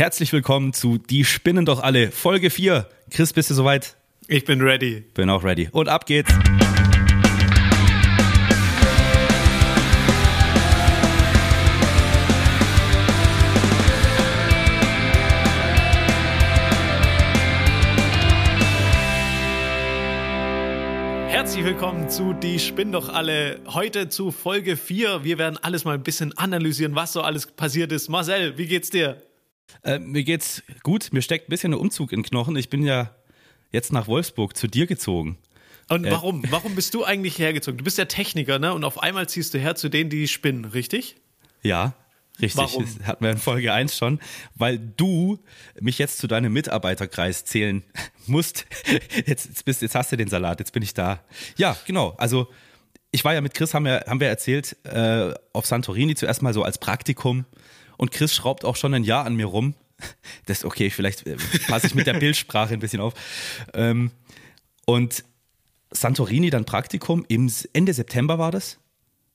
Herzlich willkommen zu Die spinnen doch alle, Folge 4. Chris, bist du soweit? Ich bin ready. Bin auch ready. Und ab geht's. Herzlich willkommen zu Die Spinn doch alle. Heute zu Folge 4. Wir werden alles mal ein bisschen analysieren, was so alles passiert ist. Marcel, wie geht's dir? Äh, mir geht's gut. Mir steckt ein bisschen ein Umzug in den Knochen. Ich bin ja jetzt nach Wolfsburg zu dir gezogen. Und äh. warum? Warum bist du eigentlich hergezogen? Du bist ja Techniker, ne? Und auf einmal ziehst du her zu denen, die spinnen, richtig? Ja, Richtig, Warum? das hatten wir in Folge 1 schon, weil du mich jetzt zu deinem Mitarbeiterkreis zählen musst. Jetzt, jetzt, bist, jetzt hast du den Salat, jetzt bin ich da. Ja, genau. Also ich war ja mit Chris, haben wir, haben wir erzählt, äh, auf Santorini zuerst mal so als Praktikum. Und Chris schraubt auch schon ein Jahr an mir rum. Das ist okay, vielleicht äh, passe ich mit der Bildsprache ein bisschen auf. Ähm, und Santorini dann Praktikum, im Ende September war das.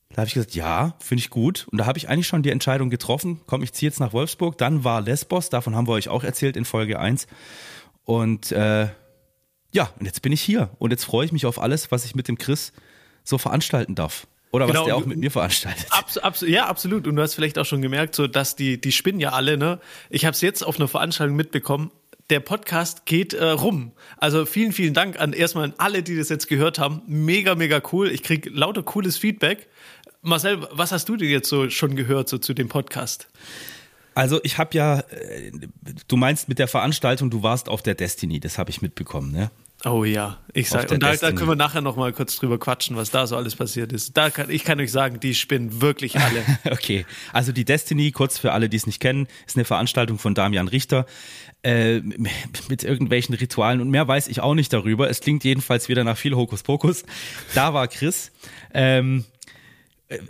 Da habe ich gesagt, ja, finde ich gut. Und da habe ich eigentlich schon die Entscheidung getroffen, komm, ich ziehe jetzt nach Wolfsburg. Dann war Lesbos, davon haben wir euch auch erzählt in Folge 1. Und äh, ja, und jetzt bin ich hier. Und jetzt freue ich mich auf alles, was ich mit dem Chris so veranstalten darf. Oder Genau, was der auch mit mir veranstaltet. Abs abs ja, absolut. Und du hast vielleicht auch schon gemerkt, so dass die, die spinnen ja alle, ne? Ich habe es jetzt auf einer Veranstaltung mitbekommen. Der Podcast geht äh, rum. Also vielen, vielen Dank an erstmal an alle, die das jetzt gehört haben. Mega, mega cool. Ich krieg lauter cooles Feedback. Marcel, was hast du dir jetzt so schon gehört so zu dem Podcast? Also ich habe ja, äh, du meinst mit der Veranstaltung, du warst auf der Destiny, das habe ich mitbekommen, ne? Oh ja, ich sag, und da, da können wir nachher noch mal kurz drüber quatschen, was da so alles passiert ist. Da kann, ich kann euch sagen, die spinnen wirklich alle. Okay, also die Destiny, kurz für alle, die es nicht kennen, ist eine Veranstaltung von Damian Richter äh, mit irgendwelchen Ritualen und mehr weiß ich auch nicht darüber. Es klingt jedenfalls wieder nach viel Hokuspokus. Da war Chris. Ähm,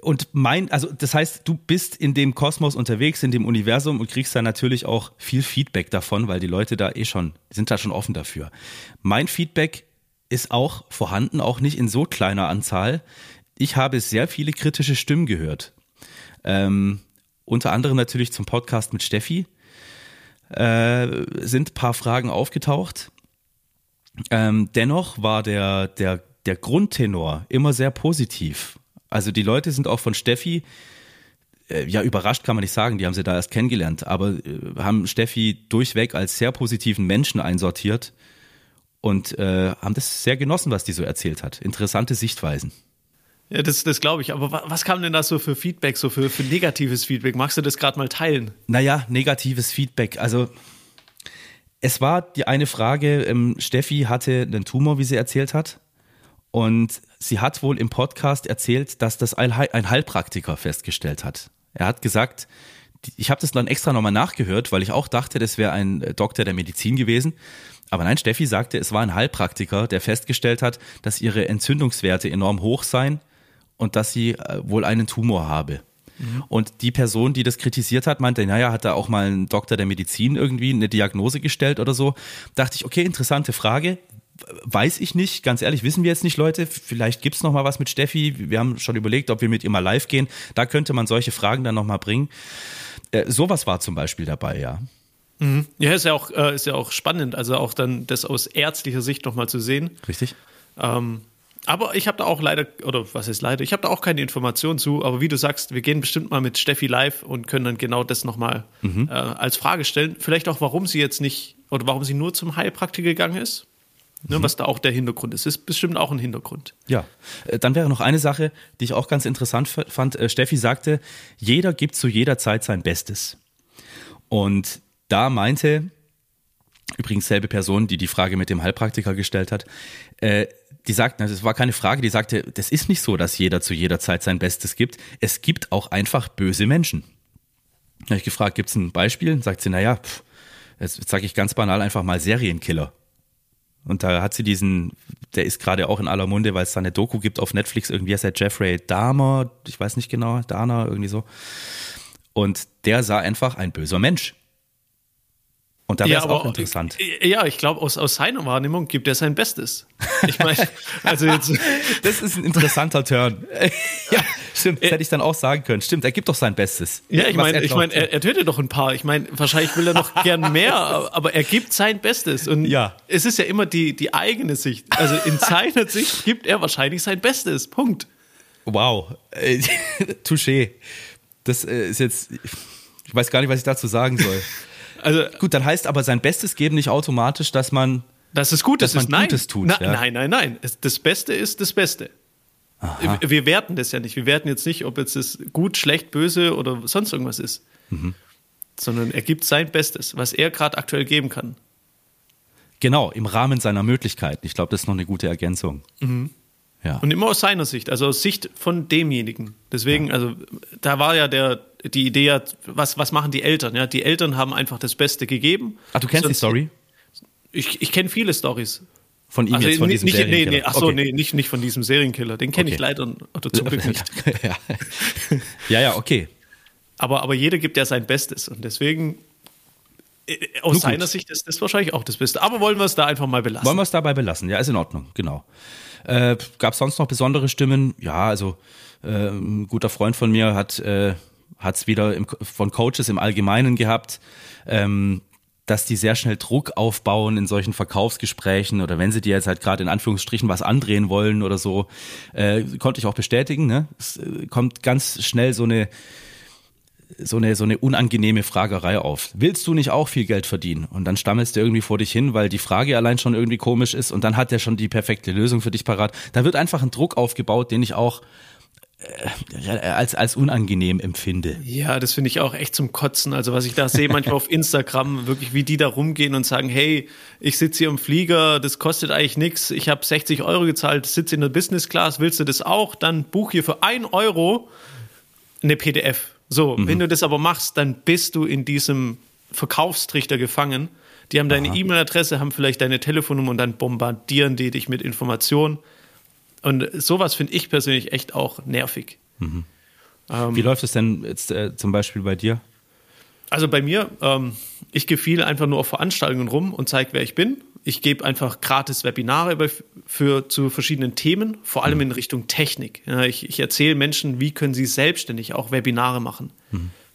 und mein, also das heißt, du bist in dem Kosmos unterwegs, in dem Universum und kriegst da natürlich auch viel Feedback davon, weil die Leute da eh schon, sind da schon offen dafür. Mein Feedback ist auch vorhanden, auch nicht in so kleiner Anzahl. Ich habe sehr viele kritische Stimmen gehört. Ähm, unter anderem natürlich zum Podcast mit Steffi. Äh, sind ein paar Fragen aufgetaucht. Ähm, dennoch war der, der, der Grundtenor immer sehr positiv. Also die Leute sind auch von Steffi, äh, ja überrascht kann man nicht sagen, die haben sie da erst kennengelernt, aber äh, haben Steffi durchweg als sehr positiven Menschen einsortiert und äh, haben das sehr genossen, was die so erzählt hat. Interessante Sichtweisen. Ja, das, das glaube ich. Aber wa- was kam denn da so für Feedback, so für, für negatives Feedback? Magst du das gerade mal teilen? Naja, negatives Feedback. Also es war die eine Frage, ähm, Steffi hatte einen Tumor, wie sie erzählt hat. Und sie hat wohl im Podcast erzählt, dass das ein, Heil- ein Heilpraktiker festgestellt hat. Er hat gesagt, ich habe das dann extra nochmal nachgehört, weil ich auch dachte, das wäre ein äh, Doktor der Medizin gewesen. Aber nein, Steffi sagte, es war ein Heilpraktiker, der festgestellt hat, dass ihre Entzündungswerte enorm hoch seien und dass sie äh, wohl einen Tumor habe. Und die Person, die das kritisiert hat, meinte, naja, hat da auch mal ein Doktor der Medizin irgendwie eine Diagnose gestellt oder so. Dachte ich, okay, interessante Frage. Weiß ich nicht, ganz ehrlich, wissen wir jetzt nicht, Leute. Vielleicht gibt's noch mal was mit Steffi. Wir haben schon überlegt, ob wir mit ihr mal live gehen. Da könnte man solche Fragen dann noch mal bringen. Äh, sowas war zum Beispiel dabei, ja. Ja, ist ja auch, äh, ist ja auch spannend, also auch dann das aus ärztlicher Sicht nochmal zu sehen. Richtig? Ähm, aber ich habe da auch leider, oder was ist leider, ich habe da auch keine Informationen zu, aber wie du sagst, wir gehen bestimmt mal mit Steffi live und können dann genau das nochmal äh, als Frage stellen. Vielleicht auch, warum sie jetzt nicht, oder warum sie nur zum Heilpraktiker gegangen ist. Ne, Was da auch der Hintergrund ist. Ist bestimmt auch ein Hintergrund. Ja, Äh, dann wäre noch eine Sache, die ich auch ganz interessant fand. Äh, Steffi sagte, jeder gibt zu jeder Zeit sein Bestes. Und da meinte, übrigens selbe Person, die die Frage mit dem Heilpraktiker gestellt hat, äh, die sagte, das war keine Frage, die sagte, das ist nicht so, dass jeder zu jeder Zeit sein Bestes gibt. Es gibt auch einfach böse Menschen. Da habe ich gefragt, gibt es ein Beispiel? Sagt sie, naja, pff, jetzt sage ich ganz banal einfach mal Serienkiller. Und da hat sie diesen, der ist gerade auch in aller Munde, weil es da eine Doku gibt auf Netflix, irgendwie heißt er Jeffrey Dahmer, ich weiß nicht genau, Dahmer, irgendwie so. Und der sah einfach ein böser Mensch. Und da wäre es aber auch interessant. Ja, ich glaube, aus, aus seiner Wahrnehmung gibt er sein Bestes. Ich meine, also jetzt. Das ist ein interessanter Turn. ja, Stimmt, das hätte ich dann auch sagen können. Stimmt, er gibt doch sein Bestes. Ja, ich meine, er ich meine, er, er tötet doch ein paar. Ich meine, wahrscheinlich will er noch gern mehr, aber er gibt sein Bestes. Und Ja. es ist ja immer die, die eigene Sicht. Also in seiner Sicht gibt er wahrscheinlich sein Bestes. Punkt. Wow. Äh, Touché. Das äh, ist jetzt, ich weiß gar nicht, was ich dazu sagen soll. Also, Gut, dann heißt aber sein Bestes geben nicht automatisch, dass man, dass es Gutes Dass man ist. Nein. Gutes tut, Na, ja. Nein, nein, nein. Das Beste ist das Beste. Wir, wir werten das ja nicht. Wir werten jetzt nicht, ob jetzt das gut, schlecht, böse oder sonst irgendwas ist. Mhm. Sondern er gibt sein Bestes, was er gerade aktuell geben kann. genau, im Rahmen seiner Möglichkeiten. Ich glaube, das ist noch eine gute Ergänzung. Ja. Und immer aus seiner Sicht, also aus Sicht von demjenigen. Deswegen, also da war ja der, die Idee, ja, was, was machen die Eltern? Ja, die Eltern haben einfach das Beste gegeben. Ach, du kennst die Sonst- Story? Ich, ich kenne viele Stories. Von ihm Also jetzt, von nicht, diesem nicht, nee, Serienkiller. nee, ach so, Okay. nee, nicht, nicht von diesem Serienkiller. Den kenne Okay. ich leider oder zum Glück nicht. ja. ja, ja, okay. Aber, aber jeder gibt ja sein Bestes und deswegen äh, aus gut. seiner Sicht ist das wahrscheinlich auch das Beste. Aber wollen wir es da einfach mal belassen? Wollen wir es dabei belassen? Ja, ist in Ordnung, genau. Äh, Gab es sonst noch besondere Stimmen? Ja, also äh, ein guter Freund von mir hat äh, es wieder im, von Coaches im Allgemeinen gehabt, ähm, dass die sehr schnell Druck aufbauen in solchen Verkaufsgesprächen oder wenn sie dir jetzt halt gerade in Anführungsstrichen was andrehen wollen oder so, äh, konnte ich auch bestätigen. Ne? Es äh, kommt ganz schnell so eine so eine, so eine unangenehme Fragerei auf. Willst du nicht auch viel Geld verdienen? Und dann stammelst du irgendwie vor dich hin, weil die Frage allein schon irgendwie komisch ist und dann hat er schon die perfekte Lösung für dich parat. Da wird einfach ein Druck aufgebaut, den ich auch als, als unangenehm empfinde. Ja, das finde ich auch echt zum Kotzen. Also was ich da sehe manchmal auf Instagram, wirklich wie die da rumgehen und sagen, hey, ich sitze hier im Flieger, das kostet eigentlich nichts, ich habe 60 Euro gezahlt, sitze in der Business Class, willst du das auch? Dann buch hier für ein Euro eine PDF. So, wenn du das aber machst, dann bist du in diesem Verkaufstrichter gefangen. Die haben deine E-Mail-Adresse, haben vielleicht deine Telefonnummer und dann bombardieren die dich mit Informationen. Und sowas finde ich persönlich echt auch nervig. Wie läuft es denn jetzt äh, zum Beispiel bei dir? Also bei mir, ähm, ich gehe viel einfach nur auf Veranstaltungen rum und zeige, wer ich bin. Ich gebe einfach gratis Webinare bei, für, zu verschiedenen Themen, vor allem in Richtung Technik. Ja, ich, ich erzähle Menschen, wie können sie selbstständig auch Webinare machen.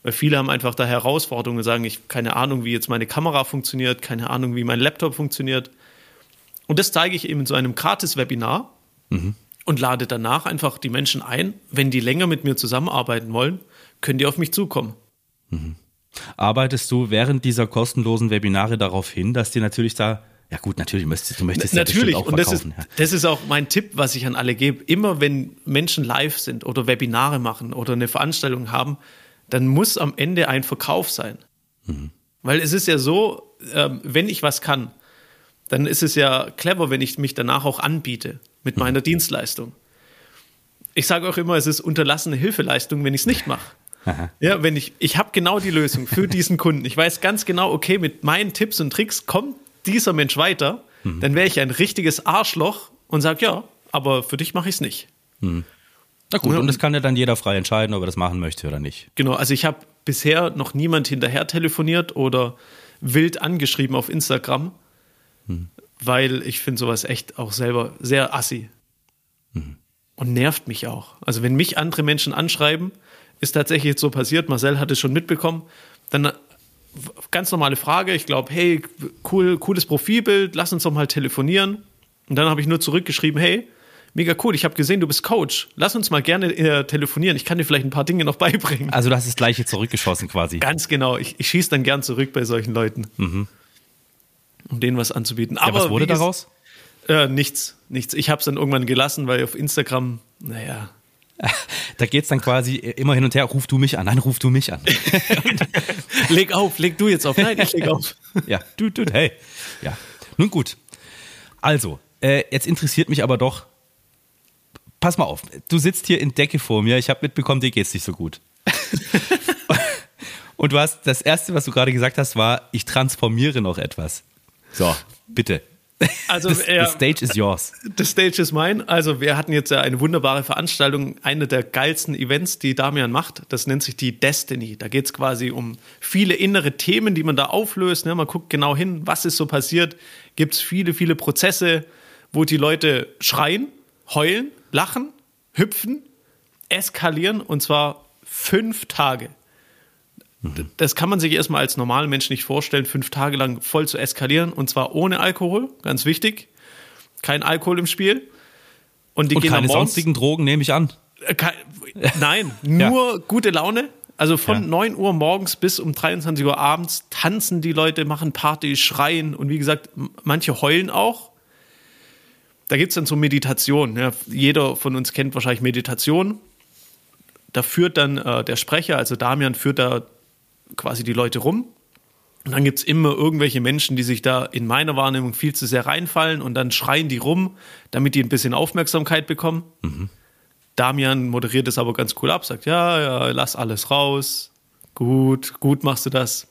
Weil viele haben einfach da Herausforderungen und sagen, ich habe keine Ahnung, wie jetzt meine Kamera funktioniert, keine Ahnung, wie mein Laptop funktioniert. Und das zeige ich eben in so einem Gratis-Webinar und lade danach einfach die Menschen ein, wenn die länger mit mir zusammenarbeiten wollen, können die auf mich zukommen. Arbeitest du während dieser kostenlosen Webinare darauf hin, dass die natürlich da, ja gut, natürlich möchtest du möchtest ja Natürlich, bestimmt auch und das ist, ja. das ist auch mein Tipp, was ich an alle gebe. Immer wenn Menschen live sind oder Webinare machen oder eine Veranstaltung haben, dann muss am Ende ein Verkauf sein. Mhm. Weil es ist ja so, ähm, wenn ich was kann, dann ist es ja clever, wenn ich mich danach auch anbiete mit Mhm. meiner Dienstleistung. Ich sage auch immer, es ist unterlassene Hilfeleistung, wenn ich es nicht mache. Ja, wenn ich, ich habe genau die Lösung für diesen Kunden. Ich weiß ganz genau, okay, mit meinen Tipps und Tricks kommt dieser Mensch weiter, Mhm. dann wäre ich ein richtiges Arschloch und sage, ja, aber für dich mache ich es nicht. Na gut, und das kann ja dann jeder frei entscheiden, ob er das machen möchte oder nicht. Genau, also ich habe bisher noch niemand hinterher telefoniert oder wild angeschrieben auf Instagram, weil ich finde sowas echt auch selber sehr assi. Und nervt mich auch. Also wenn mich andere Menschen anschreiben, ist tatsächlich jetzt so passiert, Marcel hat es schon mitbekommen, dann äh, ganz normale Frage, ich glaube, hey, cool, cooles Profilbild, lass uns doch mal telefonieren. Und dann habe ich nur zurückgeschrieben, hey, mega cool, ich habe gesehen, du bist Coach, lass uns mal gerne äh, telefonieren, ich kann dir vielleicht ein paar Dinge noch beibringen. Also du hast das gleiche zurückgeschossen quasi. Ganz genau. Ich, ich schieße dann gern zurück bei solchen Leuten. Um denen was anzubieten. Ja, was wurde daraus? Äh, nichts, nichts. Ich habe es dann irgendwann gelassen, weil auf Instagram, naja. Da geht's dann quasi immer hin und her, ruf du mich an, nein, ruf du mich an. Leg auf, leg du jetzt auf. Nein, ich leg auf. ja, du, du, hey. Ja, nun gut. Also, äh, jetzt interessiert mich aber doch, pass mal auf, du sitzt hier in Decke vor mir, ich habe mitbekommen, dir geht's nicht so gut. und du hast, das Erste, was du gerade gesagt hast, war, ich transformiere noch etwas. So, bitte. Also, Das, ja, the stage is yours. The Stage is mine. Also, wir hatten jetzt ja eine wunderbare Veranstaltung, eine der geilsten Events, die Damian macht. Das nennt sich die Destiny. Da geht es quasi um viele innere Themen, die man da auflöst. Ne? Man guckt genau hin, was ist so passiert. Gibt es viele, viele Prozesse, wo die Leute schreien, heulen, lachen, hüpfen, eskalieren und zwar fünf Tage. Das kann man sich erstmal als normaler Mensch nicht vorstellen, fünf Tage lang voll zu eskalieren und zwar ohne Alkohol, ganz wichtig. Kein Alkohol im Spiel. Und, die und gehen keine morgens, sonstigen Drogen, nehme ich an. Äh, nein, nur ja. gute Laune. Also von ja. 9 Uhr morgens bis um 23 Uhr abends tanzen die Leute, machen Party, schreien und wie gesagt, manche heulen auch. Da gibt es dann so Meditation. Ja. Jeder von uns kennt wahrscheinlich Meditation. Da führt dann äh, der Sprecher, also Damian, führt da quasi die Leute rum. Und dann gibt es immer irgendwelche Menschen, die sich da in meiner Wahrnehmung viel zu sehr reinfallen und dann schreien die rum, damit die ein bisschen Aufmerksamkeit bekommen. Mhm. Damian moderiert es aber ganz cool ab, sagt, ja, ja, lass alles raus. Gut, gut machst du das.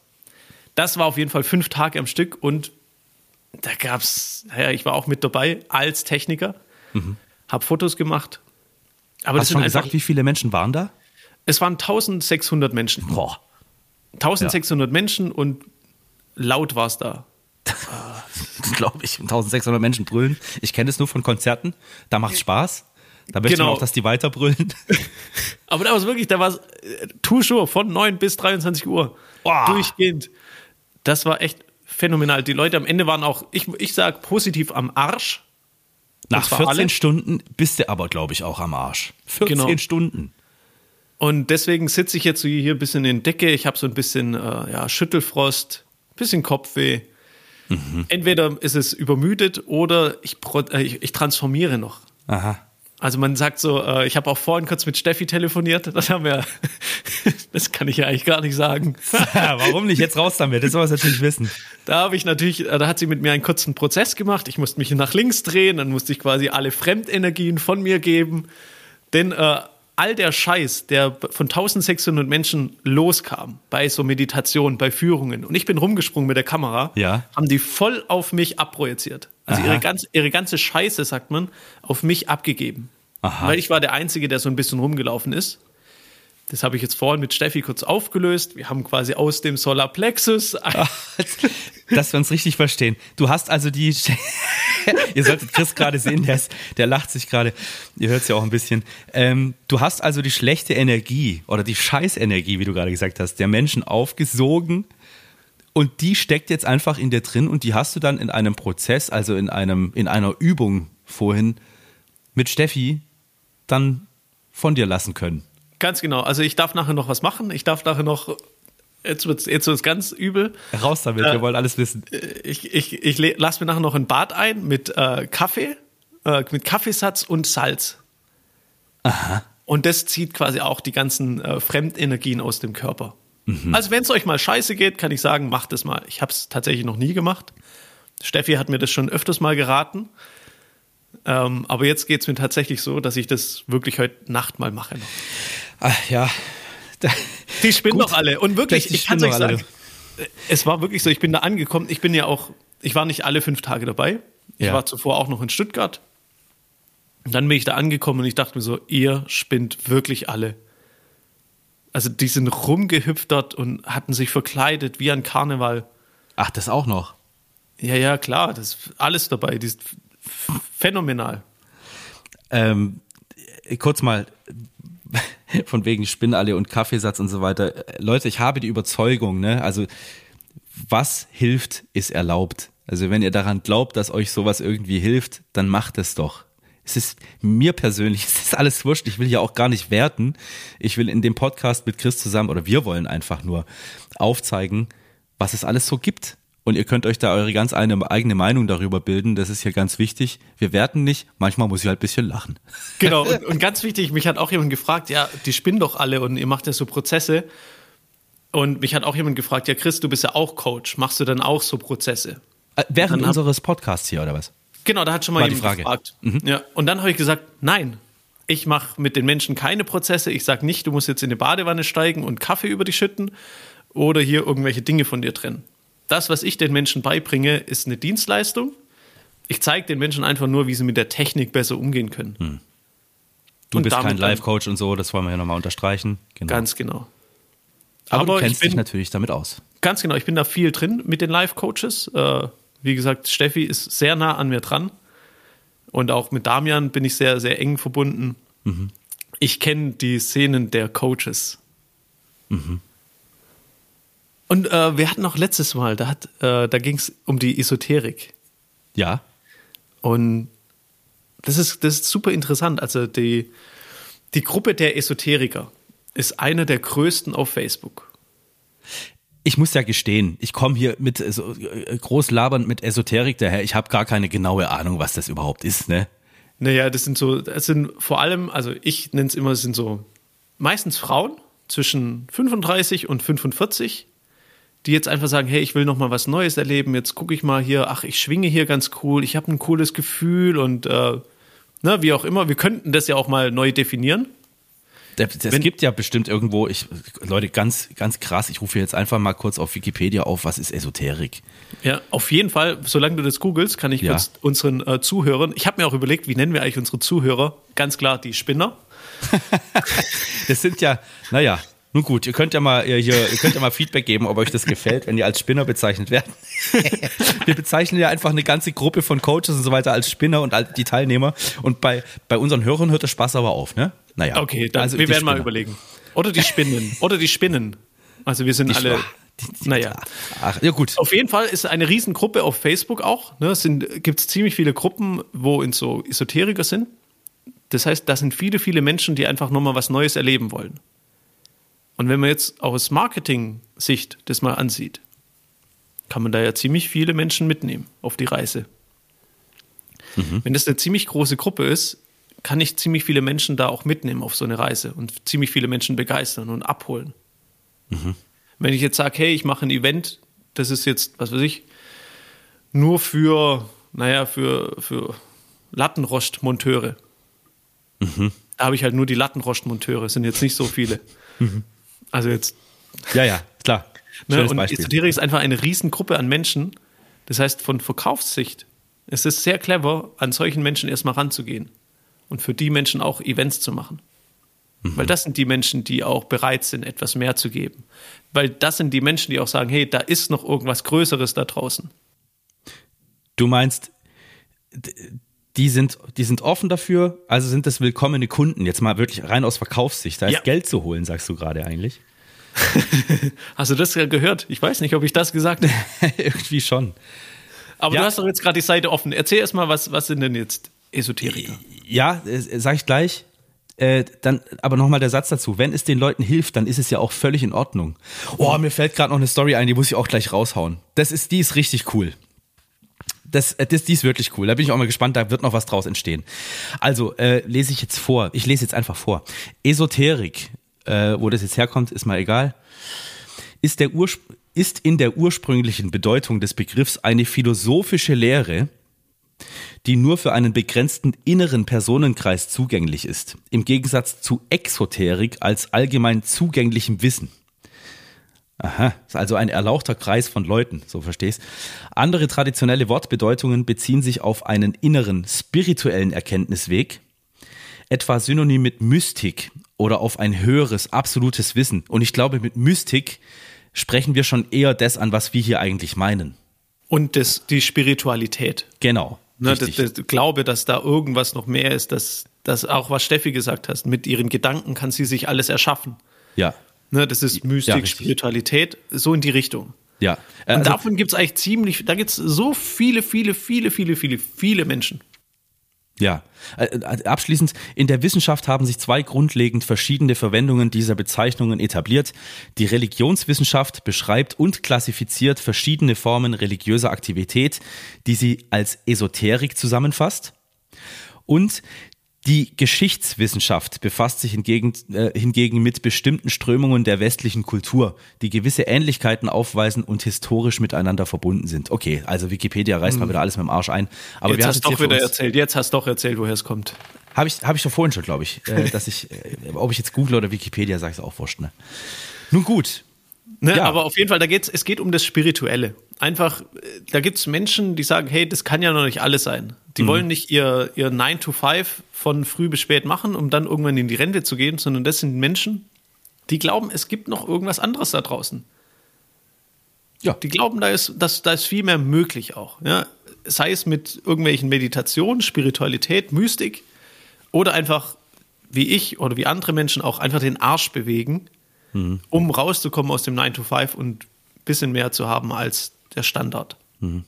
Das war auf jeden Fall fünf Tage am Stück und da gab es, naja, ich war auch mit dabei als Techniker, mhm. habe Fotos gemacht. Aber Hast du schon gesagt, wie viele Menschen waren da? Es waren 1600 Menschen. Boah. 1600 ja. Menschen und laut war es da. Glaube ich. 1600 Menschen brüllen. Ich kenne es nur von Konzerten. Da macht es Spaß. Da möchte genau. man auch, dass die weiter brüllen. Aber da war es wirklich, da war es äh, von 9 bis 23 Uhr. Boah. Durchgehend. Das war echt phänomenal. Die Leute am Ende waren auch, ich, ich sag positiv am Arsch. Nach 14 alle. Stunden bist du aber, glaube ich, auch am Arsch. 14 genau. Stunden. Und deswegen sitze ich jetzt hier ein bisschen in Decke. Ich habe so ein bisschen äh, ja, Schüttelfrost, bisschen Kopfweh. Mhm. Entweder ist es übermüdet oder ich, äh, ich, ich transformiere noch. Aha. Also man sagt so, äh, ich habe auch vorhin kurz mit Steffi telefoniert. Das haben wir, das kann ich ja eigentlich gar nicht sagen. Warum nicht? Jetzt raus damit. Das soll man natürlich wissen. Da habe ich natürlich, äh, da hat sie mit mir einen kurzen Prozess gemacht. Ich musste mich nach links drehen, dann musste ich quasi alle Fremdenergien von mir geben. Denn äh, all der Scheiß, der von 1600 Menschen loskam, bei so Meditationen, bei Führungen, und ich bin rumgesprungen mit der Kamera, ja. haben die voll auf mich abprojiziert. Also ihre, ganz, ihre ganze Scheiße, sagt man, auf mich abgegeben. Aha. Weil ich war der Einzige, der so ein bisschen rumgelaufen ist. Das habe ich jetzt vorhin mit Steffi kurz aufgelöst. Wir haben quasi aus dem Solarplexus. Dass wir uns richtig verstehen. Du hast also die. Ihr solltet Chris gerade sehen, der, ist, der lacht sich gerade. Ihr hört es ja auch ein bisschen. Ähm, du hast also die schlechte Energie oder die Scheißenergie, wie du gerade gesagt hast, der Menschen aufgesogen. Und die steckt jetzt einfach in dir drin und die hast du dann in einem Prozess, also in, einem, in einer Übung vorhin mit Steffi dann von dir lassen können. Ganz genau. Also ich darf nachher noch was machen. Ich darf nachher noch. Jetzt wird es jetzt wird's ganz übel. Raus damit, äh, wir wollen alles wissen. Ich, ich, ich lasse mir nachher noch ein Bad ein mit äh, Kaffee, äh, mit Kaffeesatz und Salz. Aha. Und das zieht quasi auch die ganzen äh, Fremdenergien aus dem Körper. Mhm. Also wenn es euch mal scheiße geht, kann ich sagen, macht es mal. Ich habe es tatsächlich noch nie gemacht. Steffi hat mir das schon öfters mal geraten. Ähm, aber jetzt geht es mir tatsächlich so, dass ich das wirklich heute Nacht mal mache. Ach, ja. Die spinnen doch alle. Und wirklich, ich kann euch sagen, alle. es war wirklich so, ich bin da angekommen. Ich bin ja auch, ich war nicht alle fünf Tage dabei. Ich ja. war zuvor auch noch in Stuttgart. Und dann bin ich da angekommen und ich dachte mir so, ihr spinnt wirklich alle. Also die sind rumgehüpft dort und hatten sich verkleidet wie ein Karneval. Ach, das auch noch? Ja, ja, klar, das ist alles dabei. Die ist phänomenal. Ähm, kurz mal, von wegen Spinnalle und Kaffeesatz und so weiter. Leute, ich habe die Überzeugung, ne, also was hilft, ist erlaubt. Also wenn ihr daran glaubt, dass euch sowas irgendwie hilft, dann macht es doch. Es ist mir persönlich, es ist alles wurscht. Ich will ja auch gar nicht werten. Ich will in dem Podcast mit Chris zusammen, oder wir wollen einfach nur aufzeigen, was es alles so gibt. Und ihr könnt euch da eure ganz eigene Meinung darüber bilden. Das ist hier ganz wichtig. Wir werten nicht. Manchmal muss ich halt ein bisschen lachen. Genau. Und, und ganz wichtig, mich hat auch jemand gefragt, ja, die spinnen doch alle und ihr macht ja so Prozesse. Und mich hat auch jemand gefragt, ja, Chris, du bist ja auch Coach. Machst du dann auch so Prozesse? Äh, während unseres Podcasts hier, oder was? Genau, da hat schon mal War jemand die Frage. gefragt. Mhm. Ja, und dann habe ich gesagt, nein, ich mache mit den Menschen keine Prozesse. Ich sage nicht, du musst jetzt in eine Badewanne steigen und Kaffee über dich schütten oder hier irgendwelche Dinge von dir trennen das, was ich den Menschen beibringe, ist eine Dienstleistung. Ich zeige den Menschen einfach nur, wie sie mit der Technik besser umgehen können. Hm. Du und bist kein Life-Coach und so, das wollen wir hier nochmal unterstreichen. Genau. Ganz genau. Aber, Aber du kennst bin, dich natürlich damit aus. Ganz genau, ich bin da viel drin mit den Life-Coaches. Äh, wie gesagt, Steffi ist sehr nah an mir dran. Und auch mit Damian bin ich sehr, sehr eng verbunden. Mhm. Ich kenne die Szenen der Coaches. Mhm. Und äh, wir hatten auch letztes Mal, da, hat, äh, da ging es um die Esoterik. Ja. Und das ist, das ist super interessant. Also die, die Gruppe der Esoteriker ist eine der größten auf Facebook. Ich muss ja gestehen, ich komme hier mit so äh, groß labernd mit Esoterik daher. Ich habe gar keine genaue Ahnung, was das überhaupt ist, ne? Naja, das sind so, das sind vor allem, also ich nenne es immer, das sind so meistens Frauen zwischen 35 und 45, die jetzt einfach sagen, hey, ich will noch mal was Neues erleben, jetzt gucke ich mal hier, ach, ich schwinge hier ganz cool, ich habe ein cooles Gefühl und äh, ne, wie auch immer, wir könnten das ja auch mal neu definieren. Es gibt ja bestimmt irgendwo, ich, Leute, ganz, ganz krass, ich rufe jetzt einfach mal kurz auf Wikipedia auf, was ist Esoterik? Ja, auf jeden Fall, solange du das googelst, kann ich ja. kurz unseren äh, Zuhörern, ich habe mir auch überlegt, wie nennen wir eigentlich unsere Zuhörer? Ganz klar die Spinner. das sind ja, naja, nun gut, ihr könnt ja mal ihr, ihr könnt ja mal Feedback geben, ob euch das gefällt, wenn ihr als Spinner bezeichnet werdet. Wir bezeichnen ja einfach eine ganze Gruppe von Coaches und so weiter als Spinner und die Teilnehmer. Und bei, bei unseren Hörern hört der Spaß aber auf, ne? Naja. Okay, dann, also wir werden Spinner. mal überlegen. Oder die Spinnen. Oder die Spinnen. Also wir sind die alle. Naja. Ach, ja, gut. Auf jeden Fall ist eine Riesengruppe auf Facebook auch. Ne? Es gibt ziemlich viele Gruppen, wo in so Esoteriker sind. Das heißt, da sind viele, viele Menschen, die einfach nochmal was Neues erleben wollen. Und wenn man jetzt aus Marketing-Sicht das mal ansieht, kann man da ja ziemlich viele Menschen mitnehmen auf die Reise. Mhm. Wenn das eine ziemlich große Gruppe ist, kann ich ziemlich viele Menschen da auch mitnehmen auf so eine Reise und ziemlich viele Menschen begeistern und abholen. Mhm. Wenn ich jetzt sage, hey, ich mache ein Event, das ist jetzt, was weiß ich, nur für, naja, für, für Lattenrostmonteure. Mhm. Da habe ich halt nur die Lattenrostmonteure, sind jetzt nicht so viele. Also jetzt. Ja, ja, klar. Ne? Und Beispiel. Esoterik ist einfach eine Riesengruppe an Menschen. Das heißt, von Verkaufssicht ist es sehr clever, an solchen Menschen erstmal ranzugehen und für die Menschen auch Events zu machen. Mhm. Weil das sind die Menschen, die auch bereit sind, etwas mehr zu geben. Weil das sind die Menschen, die auch sagen, hey, da ist noch irgendwas Größeres da draußen. Du meinst, die sind, die sind offen dafür, also sind das willkommene Kunden, jetzt mal wirklich rein aus Verkaufssicht. Da ist ja. Geld zu holen, sagst du gerade eigentlich. Hast du das gehört? Ich weiß nicht, ob ich das gesagt habe. Irgendwie schon. Aber ja. du hast doch jetzt gerade die Seite offen. Erzähl erst mal, was, was sind denn jetzt Esoteriker? Ja, äh, sag ich gleich. Äh, dann aber nochmal der Satz dazu. Wenn es den Leuten hilft, dann ist es ja auch völlig in Ordnung. Oh, mir fällt gerade noch eine Story ein, die muss ich auch gleich raushauen. Das ist, die ist richtig cool das, äh, das, die ist wirklich cool. Da bin ich auch mal gespannt, da wird noch was draus entstehen. Also, äh, lese ich jetzt vor. Ich lese jetzt einfach vor. Esoterik, äh, wo das jetzt herkommt, ist mal egal. Ist, der ist in der ursprünglichen Bedeutung des Begriffs eine philosophische Lehre, die nur für einen begrenzten inneren Personenkreis zugänglich ist, im Gegensatz zu Exoterik als allgemein zugänglichem Wissen. Aha, ist also ein erlauchter Kreis von Leuten, so verstehst. Andere traditionelle Wortbedeutungen beziehen sich auf einen inneren, spirituellen Erkenntnisweg, etwa synonym mit Mystik oder auf ein höheres, absolutes Wissen. Und ich glaube, mit Mystik sprechen wir schon eher das an, was wir hier eigentlich meinen. Und das, die Spiritualität. Genau. Ne, das, das Glaube, dass da irgendwas noch mehr ist, dass, dass auch was Steffi gesagt hast, mit ihren Gedanken kann sie sich alles erschaffen. Ja. Ne, das ist Mystik, ja, Spiritualität, so in die Richtung. Ja. Und also, davon gibt es eigentlich ziemlich, da gibt es so viele, viele, viele, viele, viele, viele Menschen. Ja, äh, äh, abschließend, in der Wissenschaft haben sich zwei grundlegend verschiedene Verwendungen dieser Bezeichnungen etabliert. Die Religionswissenschaft beschreibt und klassifiziert verschiedene Formen religiöser Aktivität, die sie als Esoterik zusammenfasst. Und die Geschichtswissenschaft befasst sich hingegen, äh, hingegen mit bestimmten Strömungen der westlichen Kultur, die gewisse Ähnlichkeiten aufweisen und historisch miteinander verbunden sind. Okay, also Wikipedia reißt hm. mal wieder alles mit dem Arsch ein. Aber jetzt hast du doch wieder erzählt, jetzt hast du doch erzählt, woher es kommt. Habe ich, hab ich doch vorhin schon, glaube ich, äh, dass ich, äh, ob ich jetzt Google oder Wikipedia sage, ist auch wurscht. Ne? Nun gut, Ne, ja. Aber auf jeden Fall, da geht's, es geht um das Spirituelle. Einfach, da gibt es Menschen, die sagen, hey, das kann ja noch nicht alles sein. Die mhm. wollen nicht ihr, ihr 9 to 5 von früh bis spät machen, um dann irgendwann in die Rente zu gehen, sondern das sind Menschen, die glauben, es gibt noch irgendwas anderes da draußen. Ja. Die glauben, da ist, dass, da ist viel mehr möglich auch. Ja? Sei es mit irgendwelchen Meditationen, Spiritualität, Mystik oder einfach wie ich oder wie andere Menschen auch einfach den Arsch bewegen, mhm. um rauszukommen aus dem 9 to 5 und ein bisschen mehr zu haben als der Standard. Mhm.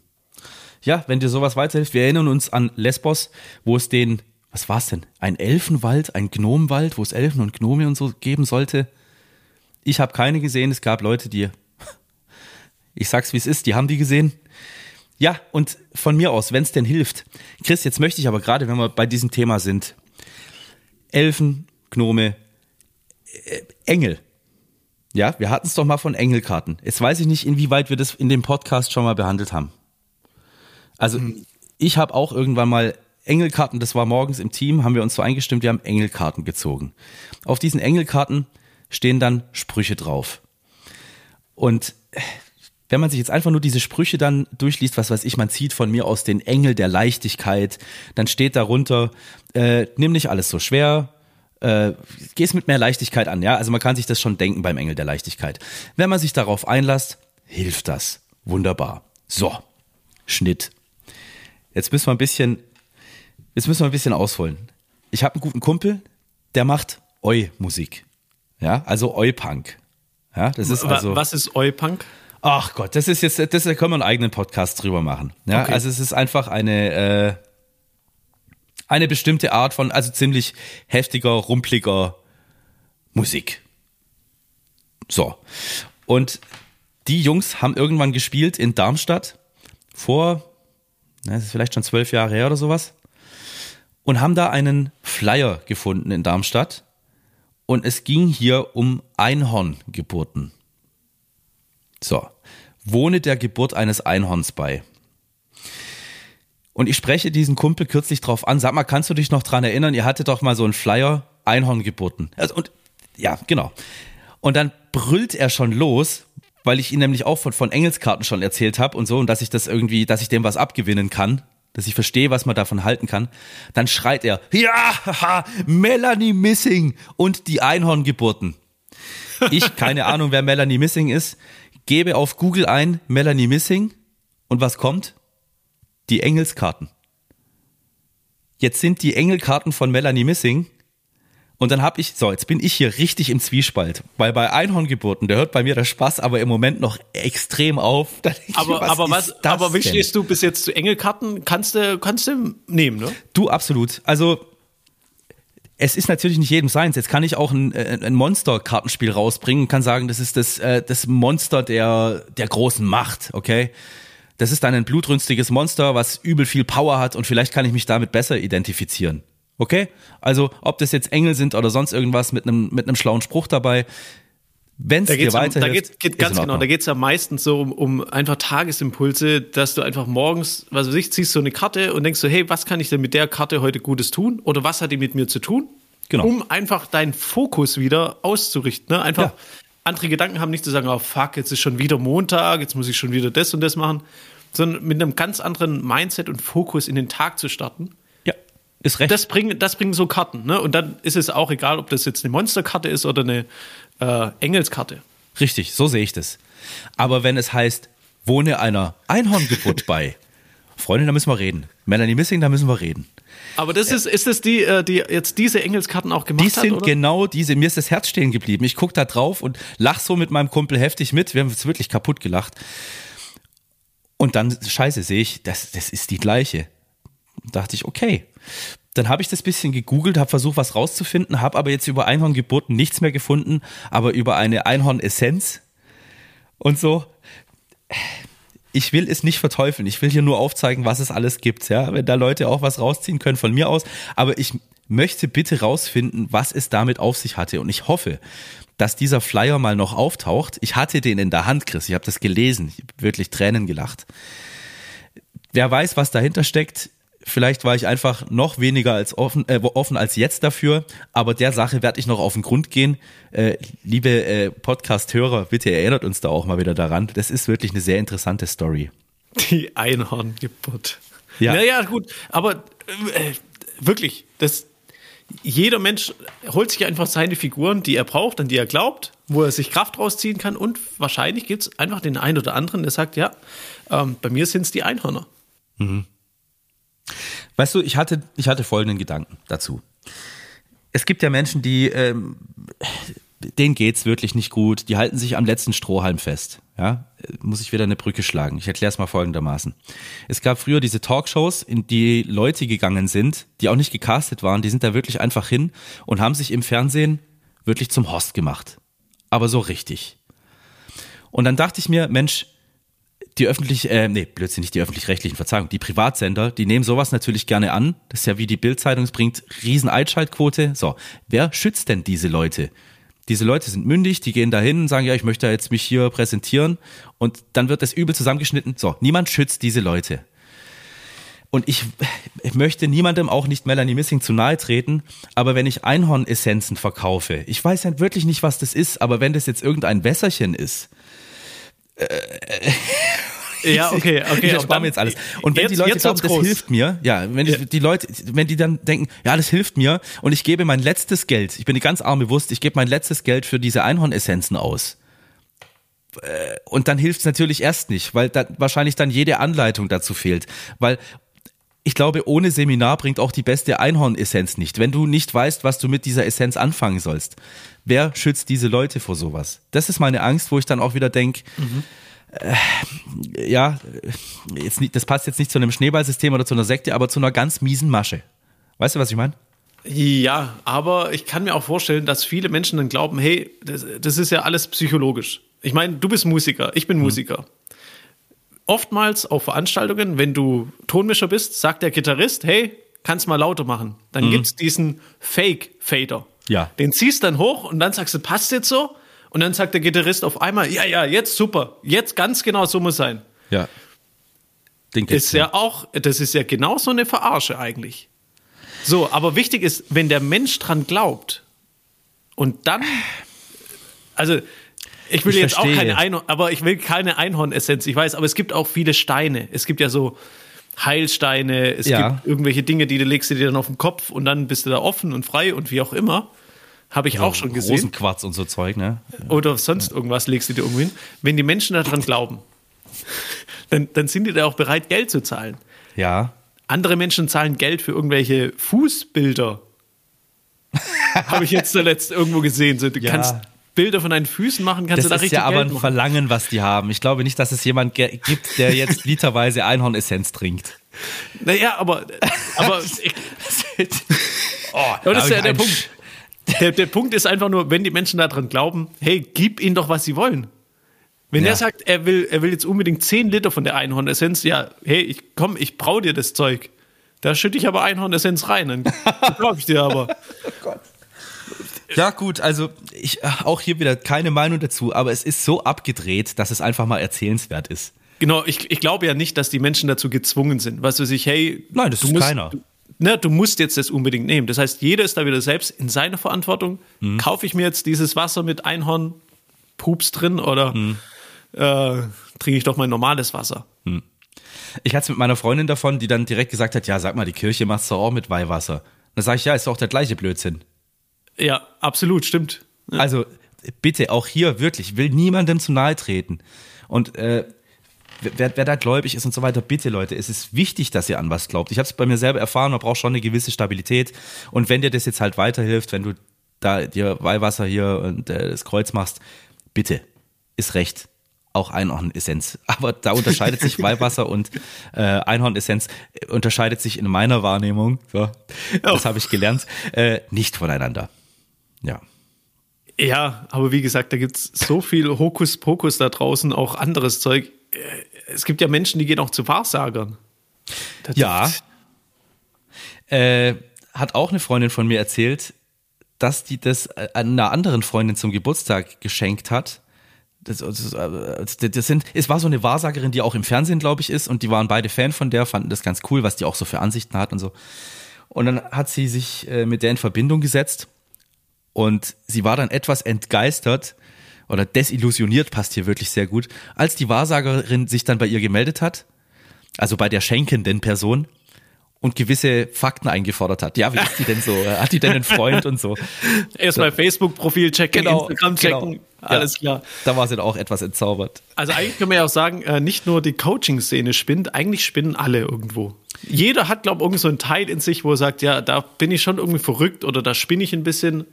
Ja, wenn dir sowas weiterhilft, wir erinnern uns an Lesbos, wo es den, was war es denn? Ein Elfenwald, ein Gnomenwald, wo es Elfen und Gnome und so geben sollte. Ich habe keine gesehen, es gab Leute, die, ich sag's wie es ist, die haben die gesehen. Ja, und von mir aus, wenn es denn hilft. Chris, jetzt möchte ich aber gerade, wenn wir bei diesem Thema sind, Elfen, Gnome, äh, Engel. Ja, wir hatten es doch mal von Engelkarten. Jetzt weiß ich nicht, inwieweit wir das in dem Podcast schon mal behandelt haben. Also mhm. ich habe auch irgendwann mal Engelkarten, das war morgens im Team, haben wir uns so eingestimmt, wir haben Engelkarten gezogen. Auf diesen Engelkarten stehen dann Sprüche drauf. Und wenn man sich jetzt einfach nur diese Sprüche dann durchliest, was weiß ich, man zieht von mir aus den Engel der Leichtigkeit, dann steht darunter, äh, nimm nicht alles so schwer, äh, geh es mit mehr Leichtigkeit an, ja. Also man kann sich das schon denken beim Engel der Leichtigkeit. Wenn man sich darauf einlässt, hilft das. Wunderbar. So, Schnitt. Jetzt müssen wir ein bisschen, jetzt müssen wir ein bisschen ausholen. Ich habe einen guten Kumpel, der macht Oi-Musik. Ja, also Oi-Punk. Ja, das ist also. Was ist Oi-Punk? Ach Gott, das ist jetzt, das da können wir einen eigenen Podcast drüber machen. Ja, okay. also es ist einfach eine, äh, eine bestimmte Art von, also ziemlich heftiger, rumpliger Musik. So. Und die Jungs haben irgendwann gespielt in Darmstadt vor, das ist vielleicht schon zwölf Jahre her oder sowas, und haben da einen Flyer gefunden in Darmstadt. Und es ging hier um Einhorngeburten. So, wohne der Geburt eines Einhorns bei. Und ich spreche diesen Kumpel kürzlich drauf an. Sag mal, kannst du dich noch dran erinnern? Ihr hattet doch mal so einen Flyer, Einhorngeburten. Also, und, ja, genau. Und dann brüllt er schon los, weil ich ihm nämlich auch von, von Engelskarten schon erzählt habe und so, und dass ich das irgendwie, dass ich dem was abgewinnen kann, dass ich verstehe, was man davon halten kann. Dann schreit er, ja, haha, Melanie Missing und die Einhorngeburten. Ich, keine Ahnung, wer Melanie Missing ist gebe auf Google ein Melanie Missing und was kommt? Die Engelskarten. Jetzt sind die Engelkarten von Melanie Missing und dann habe ich, so, jetzt bin ich hier richtig im Zwiespalt, weil bei Einhorngeburten, der hört bei mir der Spaß aber im Moment noch extrem auf. aber, mir, was aber was, aber wie stehst du bis jetzt zu Engelkarten? Kannst du, kannst du nehmen, ne? Du, absolut. Also, es ist natürlich nicht jedem seins. Jetzt kann ich auch ein, äh, ein Monster-Kartenspiel rausbringen und kann sagen, das ist das, äh, das Monster der, der großen Macht, okay? Das ist dann ein blutrünstiges Monster, was übel viel Power hat und vielleicht kann ich mich damit besser identifizieren. Okay? Also, ob das jetzt Engel sind oder sonst irgendwas mit einem, mit einem schlauen Spruch dabei, wenn es dir weiterhilft. Da geht's, geht ganz genau, da geht's ja meistens so um, um einfach Tagesimpulse, dass du einfach morgens, was weiß ich, ziehst so eine Karte und denkst so, hey, was kann ich denn mit der Karte heute Gutes tun? Oder was hat die mit mir zu tun? Genau. Um einfach deinen Fokus wieder auszurichten. Ne? Einfach ja. andere Gedanken haben, nicht zu sagen, oh fuck, jetzt ist schon wieder Montag, jetzt muss ich schon wieder das und das machen, sondern mit einem ganz anderen Mindset und Fokus in den Tag zu starten. Ja, ist recht. Das bringen, das bringen so Karten. Ne? Und dann ist es auch egal, ob das jetzt eine Monsterkarte ist oder eine äh, Engelskarte. Richtig, so sehe ich das. Aber wenn es heißt, wohne einer Einhorngeburt bei, Freunde, da müssen wir reden. Melanie Missing, da müssen wir reden. Aber das ist, ist das die, äh, die jetzt diese Engelskarten auch gemacht die hat? Die sind oder? genau diese. Mir ist das Herz stehen geblieben. Ich gucke da drauf und lach so mit meinem Kumpel heftig mit. Wir haben uns wirklich kaputt gelacht. Und dann, scheiße, sehe ich, das, das ist die gleiche. dachte ich, okay, dann habe ich das bisschen gegoogelt, habe versucht, was rauszufinden, habe aber jetzt über Einhorngeburten nichts mehr gefunden, aber über eine Einhornessenz und so. Ich will es nicht verteufeln. Ich will hier nur aufzeigen, was es alles gibt. Ja, wenn da Leute auch was rausziehen können von mir aus. Aber ich möchte bitte rausfinden, was es damit auf sich hatte. Und ich hoffe, dass dieser Flyer mal noch auftaucht. Ich hatte den in der Hand, Chris. Ich habe das gelesen. Ich habe wirklich Tränen gelacht. Wer weiß, was dahinter steckt. Vielleicht war ich einfach noch weniger als offen, äh, offen als jetzt dafür, aber der Sache werde ich noch auf den Grund gehen. Äh, liebe äh, Podcast-Hörer, bitte erinnert uns da auch mal wieder daran. Das ist wirklich eine sehr interessante Story. Die Einhorngeburt. Ja. Naja, gut, aber äh, wirklich, das, jeder Mensch holt sich einfach seine Figuren, die er braucht, an die er glaubt, wo er sich Kraft rausziehen kann und wahrscheinlich gibt es einfach den einen oder anderen, der sagt, ja, ähm, bei mir sind es die Einhörner. Mhm. Weißt du, ich hatte, ich hatte folgenden Gedanken dazu. es gibt ja Menschen, die, ähm, denen geht's wirklich nicht gut. Die halten sich am letzten Strohhalm fest. Ja, muss ich wieder eine Brücke schlagen. Ich erkläre es mal folgendermaßen. Es gab früher diese Talkshows, in die Leute gegangen sind, die auch nicht gecastet waren. Die sind da wirklich einfach hin und haben sich im Fernsehen wirklich zum Host gemacht. Aber so richtig. Und dann dachte ich mir, Mensch, die öffentlich, äh, nee, Blödsinn, nicht die öffentlich-rechtlichen, Verzeihung, die Privatsender, die nehmen sowas natürlich gerne an. Das ist ja wie die Bildzeitung, es bringt riesen Einschaltquote. So, wer schützt denn diese Leute? Diese Leute sind mündig, die gehen dahin und sagen, ja, ich möchte jetzt mich hier präsentieren und dann wird das übel zusammengeschnitten. So, niemand schützt diese Leute. Und ich, ich möchte niemandem auch nicht Melanie Missing zu nahe treten, aber wenn ich Einhornessenzen verkaufe, ich weiß ja wirklich nicht, was das ist, aber wenn das jetzt irgendein Wässerchen ist, ja, okay, okay. Ich erspare mir jetzt alles. Und wenn jetzt, die Leute glauben, das groß. hilft mir, ja, wenn ja. die Leute, wenn die dann denken, ja, das hilft mir und ich gebe mein letztes Geld, ich bin ganz arm bewusst, ich gebe mein letztes Geld für diese Einhornessenzen aus. Äh, und dann hilft es natürlich erst nicht, weil da wahrscheinlich dann jede Anleitung dazu fehlt. Weil ich glaube, ohne Seminar bringt auch die beste Einhornessenz nicht. Wenn du nicht weißt, was du mit dieser Essenz anfangen sollst, wer schützt diese Leute vor sowas? Das ist meine Angst, wo ich dann auch wieder denke, mhm. Äh, ja, jetzt nicht, das passt jetzt nicht zu einem Schneeballsystem oder zu einer Sekte, aber zu einer ganz miesen Masche. Weißt du, was ich meine? Ja, aber ich kann mir auch vorstellen, dass viele Menschen dann glauben, hey, das, das ist ja alles psychologisch. Ich meine, du bist Musiker, ich bin mhm. Musiker oftmals auf Veranstaltungen, wenn du Tonmischer bist, sagt der Gitarrist, hey, kannst mal lauter machen. Dann mhm. es diesen Fake-Fader. Ja. Den ziehst dann hoch und dann sagst du, passt jetzt so? Und dann sagt der Gitarrist auf einmal, ja, ja, jetzt super, jetzt ganz genau so muss sein. Ja. Den ist ja auch, das ist ja genau so eine Verarsche eigentlich. So, aber wichtig ist, wenn der Mensch dran glaubt und dann, also ich will ich jetzt verstehe. auch keine Einhorn, aber ich will keine Einhornessenz, ich weiß, aber es gibt auch viele Steine. Es gibt ja so Heilsteine, es ja. gibt irgendwelche Dinge, die du legst dir dann auf den Kopf und dann bist du da offen und frei und wie auch immer. Habe ich ja, auch schon gesehen. Rosenquarz und so Zeug, ne? Oder sonst irgendwas legst du dir irgendwo hin. Wenn die Menschen daran glauben, dann, dann sind die da auch bereit, Geld zu zahlen. Ja. Andere Menschen zahlen Geld für irgendwelche Fußbilder. Habe ich jetzt zuletzt irgendwo gesehen. So, du ja. kannst Bilder von deinen Füßen machen, kannst das du da richtig Das ist ja aber ein Verlangen, was die haben. Ich glaube nicht, dass es jemand gibt, der jetzt literweise Einhornessenz trinkt. Naja, aber, aber oh, das ist ja der Punkt. Der, der Punkt ist einfach nur, wenn die Menschen daran glauben, hey, gib ihnen doch, was sie wollen. Wenn ja. der sagt, er will, er will jetzt unbedingt 10 Liter von der Einhornessenz, ja, hey, ich komm, ich brau dir das Zeug. Da schütte ich aber Einhornessenz rein, dann glaube ich dir aber. oh Gott. Ja, gut, also ich äh, auch hier wieder keine Meinung dazu, aber es ist so abgedreht, dass es einfach mal erzählenswert ist. Genau, ich, ich glaube ja nicht, dass die Menschen dazu gezwungen sind. Weißt du, sich, hey, Nein, das ist musst, keiner. Du, ne, du musst jetzt das unbedingt nehmen. Das heißt, jeder ist da wieder selbst in seiner Verantwortung. Mhm. Kaufe ich mir jetzt dieses Wasser mit Einhorn, Pups drin oder mhm. äh, trinke ich doch mein normales Wasser? Mhm. Ich hatte es mit meiner Freundin davon, die dann direkt gesagt hat, ja, sag mal, die Kirche macht es doch auch mit Weihwasser. Da sage ich, ja, ist doch der gleiche Blödsinn. Ja, absolut, stimmt. Ja. Also bitte, auch hier wirklich, will niemandem zu nahe treten. Und äh, wer, wer da gläubig ist und so weiter, bitte Leute, es ist wichtig, dass ihr an was glaubt. Ich habe es bei mir selber erfahren, man braucht schon eine gewisse Stabilität. Und wenn dir das jetzt halt weiterhilft, wenn du da dir Weihwasser hier und äh, das Kreuz machst, bitte, ist recht. Auch Einhornessenz. Aber da unterscheidet sich Weihwasser und äh, Einhornessenz unterscheidet sich in meiner Wahrnehmung, so, das habe ich gelernt, äh, nicht voneinander. Ja. Ja, aber wie gesagt, da gibt es so viel Hokuspokus da draußen, auch anderes Zeug. Äh, es gibt ja Menschen, die gehen auch zu Wahrsagern. Das ja. Äh, hat auch eine Freundin von mir erzählt, dass die das äh, einer anderen Freundin zum Geburtstag geschenkt hat. Das, das, das, sind, es war so eine Wahrsagerin, die auch im Fernsehen, glaube ich, ist, und die waren beide Fan von der, fanden das ganz cool, was die auch so für Ansichten hat und so. Und dann hat sie sich mit der in Verbindung gesetzt und sie war dann etwas entgeistert oder desillusioniert, passt hier wirklich sehr gut, als die Wahrsagerin sich dann bei ihr gemeldet hat, also bei der schenkenden Person, und gewisse Fakten eingefordert hat. Ja, wie ist die denn so? Hat die denn einen Freund und so? Erstmal so. Facebook-Profil checken, genau, Instagram checken. Genau. Alles ja, klar. Da war sie dann auch etwas entzaubert. Also eigentlich können wir ja auch sagen, äh, nicht nur die Coaching-Szene spinnt, eigentlich spinnen alle irgendwo. Jeder hat, glaube ich, irgend so einen Teil in sich, wo er sagt, ja, da bin ich schon irgendwie verrückt oder da spinne ich ein bisschen.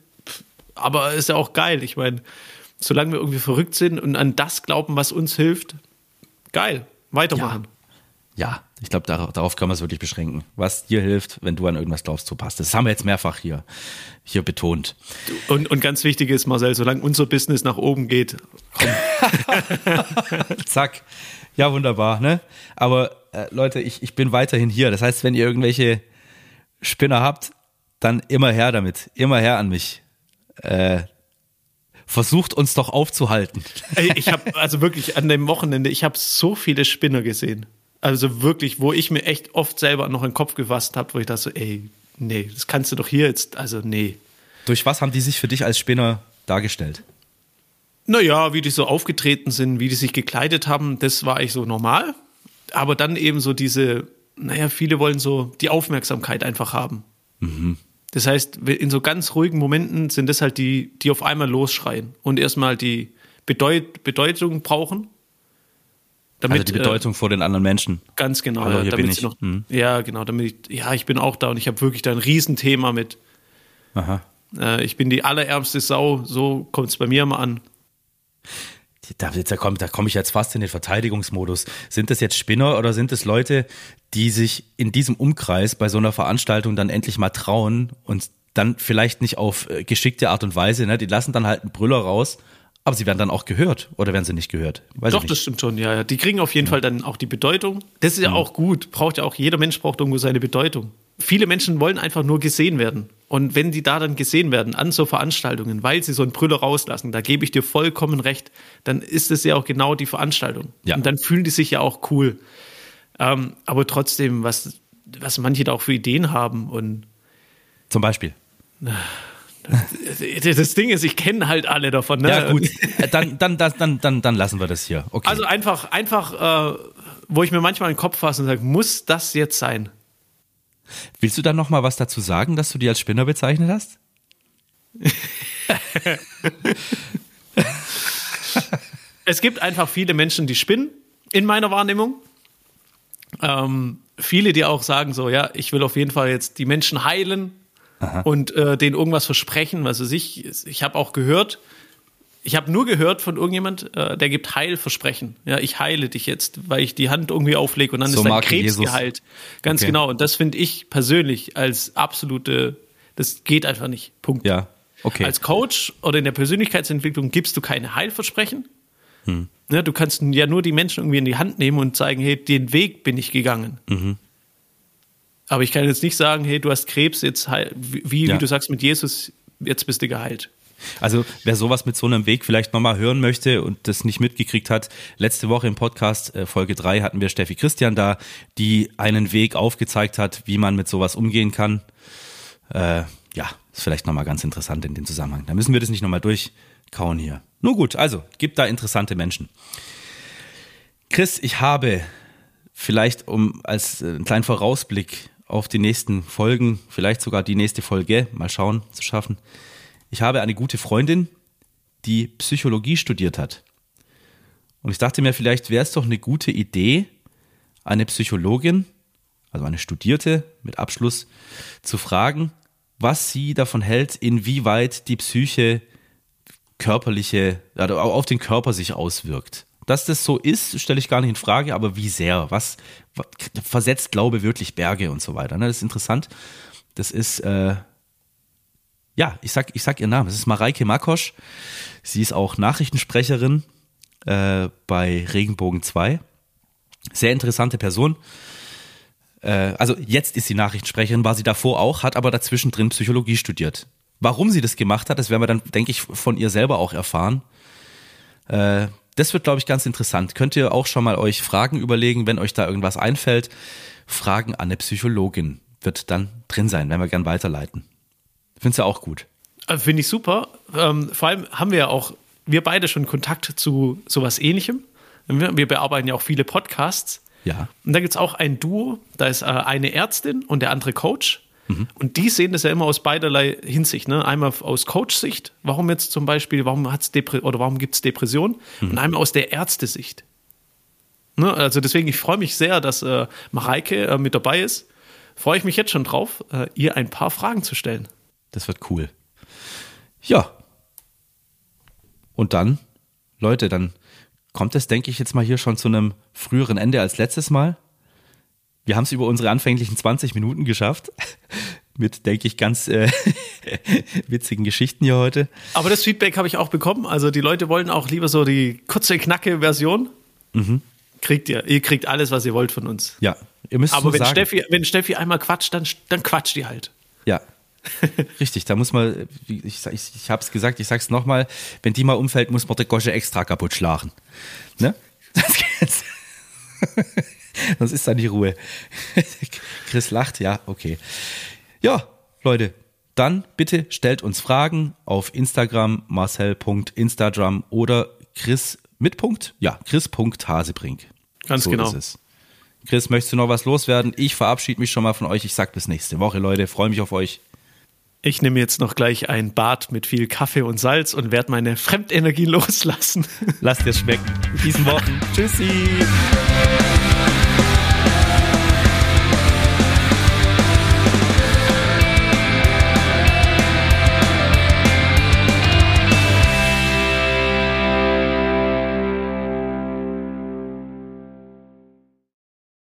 Aber ist ja auch geil. Ich meine, solange wir irgendwie verrückt sind und an das glauben, was uns hilft, geil, weitermachen. Ja, ja ich glaube, darauf, darauf können wir es wirklich beschränken. Was dir hilft, wenn du an irgendwas glaubst, so passt. Das haben wir jetzt mehrfach hier, hier betont. Und, und ganz wichtig ist, Marcel, solange unser Business nach oben geht, Zack. Ja, wunderbar, ne? Aber äh, Leute, ich, ich bin weiterhin hier. Das heißt, wenn ihr irgendwelche Spinner habt, dann immer her damit. Immer her an mich. Äh, versucht uns doch aufzuhalten. Ich habe also wirklich an dem Wochenende, ich habe so viele Spinner gesehen. Also wirklich, wo ich mir echt oft selber noch in den Kopf gefasst habe, wo ich dachte so, ey, nee, das kannst du doch hier jetzt, also nee. Durch was haben die sich für dich als Spinner dargestellt? Naja, wie die so aufgetreten sind, wie die sich gekleidet haben, das war eigentlich so normal. Aber dann eben so diese, naja, viele wollen so die Aufmerksamkeit einfach haben. Mhm. Das heißt, in so ganz ruhigen Momenten sind das halt die, die auf einmal losschreien und erstmal die Bedeut Bedeutung brauchen. Damit, also die Bedeutung äh, vor den anderen Menschen. Ganz genau. Hallo, hier bin ich. Noch, mhm. Ja, genau. Damit ich, ja, ich bin auch da und ich habe wirklich da ein Riesenthema mit. Aha. Äh, ich bin die allerärmste Sau, so kommt es bei mir immer an. Da, da komme da komm ich jetzt fast in den Verteidigungsmodus. Sind das jetzt Spinner oder sind es Leute, die sich in diesem Umkreis bei so einer Veranstaltung dann endlich mal trauen und dann vielleicht nicht auf äh, geschickte Art und Weise, ne? Die lassen dann halt einen Brüller raus, aber sie werden dann auch gehört oder werden sie nicht gehört? Weiß Doch, das stimmt schon, ja, ja. Die kriegen auf jeden ja. Fall dann auch die Bedeutung. Das ist ja, ja auch gut. Braucht ja auch, jeder Mensch braucht irgendwo seine Bedeutung. Viele Menschen wollen einfach nur gesehen werden. Und wenn die da dann gesehen werden an so Veranstaltungen, weil sie so einen Brüller rauslassen, da gebe ich dir vollkommen recht, dann ist es ja auch genau die Veranstaltung. Ja. Und dann fühlen die sich ja auch cool. Ähm, aber trotzdem, was, was manche da auch für Ideen haben und zum Beispiel. Das Ding ist, ich kenne halt alle davon. Ne? Ja, gut. Dann, dann, dann, dann, dann lassen wir das hier. Okay. Also einfach, einfach, äh, wo ich mir manchmal den Kopf fasse und sage, muss das jetzt sein? Willst du dann noch mal was dazu sagen, dass du die als Spinner bezeichnet hast? es gibt einfach viele Menschen, die spinnen, in meiner Wahrnehmung. Ähm, viele, die auch sagen so, ja, ich will auf jeden Fall jetzt die Menschen heilen Aha. und äh, denen irgendwas versprechen. Also ich, ich habe auch gehört, ich habe nur gehört von irgendjemand, äh, der gibt Heilversprechen. Ja, ich heile dich jetzt, weil ich die Hand irgendwie auflege und dann so ist dein Krebs Jesus. geheilt. Ganz okay. genau. Und das finde ich persönlich als absolute, das geht einfach nicht. Punkt. Ja. Okay. Als Coach oder in der Persönlichkeitsentwicklung gibst du keine Heilversprechen. Hm. Ja, du kannst ja nur die Menschen irgendwie in die Hand nehmen und zeigen, hey, den Weg bin ich gegangen. Mhm. Aber ich kann jetzt nicht sagen, hey, du hast Krebs, jetzt wie, ja. wie du sagst mit Jesus, jetzt bist du geheilt. Also wer sowas mit so einem Weg vielleicht nochmal hören möchte und das nicht mitgekriegt hat, letzte Woche im Podcast äh, Folge 3 hatten wir Steffi Christian da, die einen Weg aufgezeigt hat, wie man mit sowas umgehen kann. Äh, ja, ist vielleicht nochmal ganz interessant in dem Zusammenhang. Da müssen wir das nicht nochmal durchkauen hier. Nur gut, also gibt da interessante Menschen. Chris, ich habe vielleicht um als äh, einen kleinen Vorausblick auf die nächsten Folgen, vielleicht sogar die nächste Folge, mal schauen, zu schaffen, ich habe eine gute Freundin, die Psychologie studiert hat. Und ich dachte mir, vielleicht wäre es doch eine gute Idee, eine Psychologin, also eine Studierte mit Abschluss, zu fragen, was sie davon hält, inwieweit die Psyche körperliche, also auf den Körper sich auswirkt. Dass das so ist, stelle ich gar nicht in Frage, aber wie sehr? Was, was versetzt Glaube wirklich Berge und so weiter? Ne? Das ist interessant. Das ist äh, ja, ich sag, ich sag ihren Namen. Es ist Mareike Makosch. Sie ist auch Nachrichtensprecherin äh, bei Regenbogen 2. Sehr interessante Person. Äh, also jetzt ist sie Nachrichtensprecherin, war sie davor auch, hat aber dazwischen drin Psychologie studiert. Warum sie das gemacht hat, das werden wir dann, denke ich, von ihr selber auch erfahren. Äh, das wird, glaube ich, ganz interessant. Könnt ihr auch schon mal euch Fragen überlegen, wenn euch da irgendwas einfällt. Fragen an eine Psychologin wird dann drin sein, werden wir gern weiterleiten. Findest du auch gut? Äh, finde ich super. Ähm, vor allem haben wir ja auch, wir beide schon Kontakt zu sowas ähnlichem. Wir, bearbeiten ja auch viele Podcasts. Ja. Und da gibt es auch ein Duo, da ist äh, eine Ärztin und der andere Coach. Und die sehen das ja immer aus beiderlei Hinsicht. Ne? Einmal aus Coach-Sicht, warum jetzt zum Beispiel, warum hat's Depre oder warum gibt es Depression? Und einmal aus der Ärztesicht. Ne? Also deswegen, ich freue mich sehr, dass äh, Mareike äh, mit dabei ist. Freue ich mich jetzt schon drauf, äh, ihr ein paar Fragen zu stellen. Das wird cool. Ja. Und dann, Leute, dann kommt es, denke ich, jetzt mal hier schon zu einem früheren Ende als letztes Mal. Wir haben es über unsere anfänglichen 20 Minuten geschafft. Mit, denke ich, ganz äh, witzigen Geschichten hier heute. Aber das Feedback habe ich auch bekommen. Also die Leute wollen auch lieber so die kurze, knacke Version. Kriegt ihr. Ihr kriegt alles, was ihr wollt von uns. Ja, ihr müsst Aber wenn sagen. Steffi, wenn Steffi einmal quatscht, dann, dann quatscht die halt. Richtig, da muss man, ich, ich, ich habe es gesagt, ich sag's nochmal, wenn die mal umfällt, muss man der Gosche extra kaputt schlagen. Ne? Das- Sonst ist da die Ruhe. Chris lacht, ja, okay. Ja, Leute, dann bitte stellt uns Fragen auf Instagram, marcel.instagram oder Chris mit Punkt, ja, chris.hasebrink. Ganz so genau. Ist es. Chris, möchtest du noch was loswerden? Ich verabschiede mich schon mal von euch. Ich sag bis nächste Woche, Leute. Freue mich auf euch. Ich nehme jetzt noch gleich ein Bad mit viel Kaffee und Salz und werde meine Fremdenergie loslassen. Lasst es schmecken. In diesen Wochen. Tschüssi.